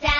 dance.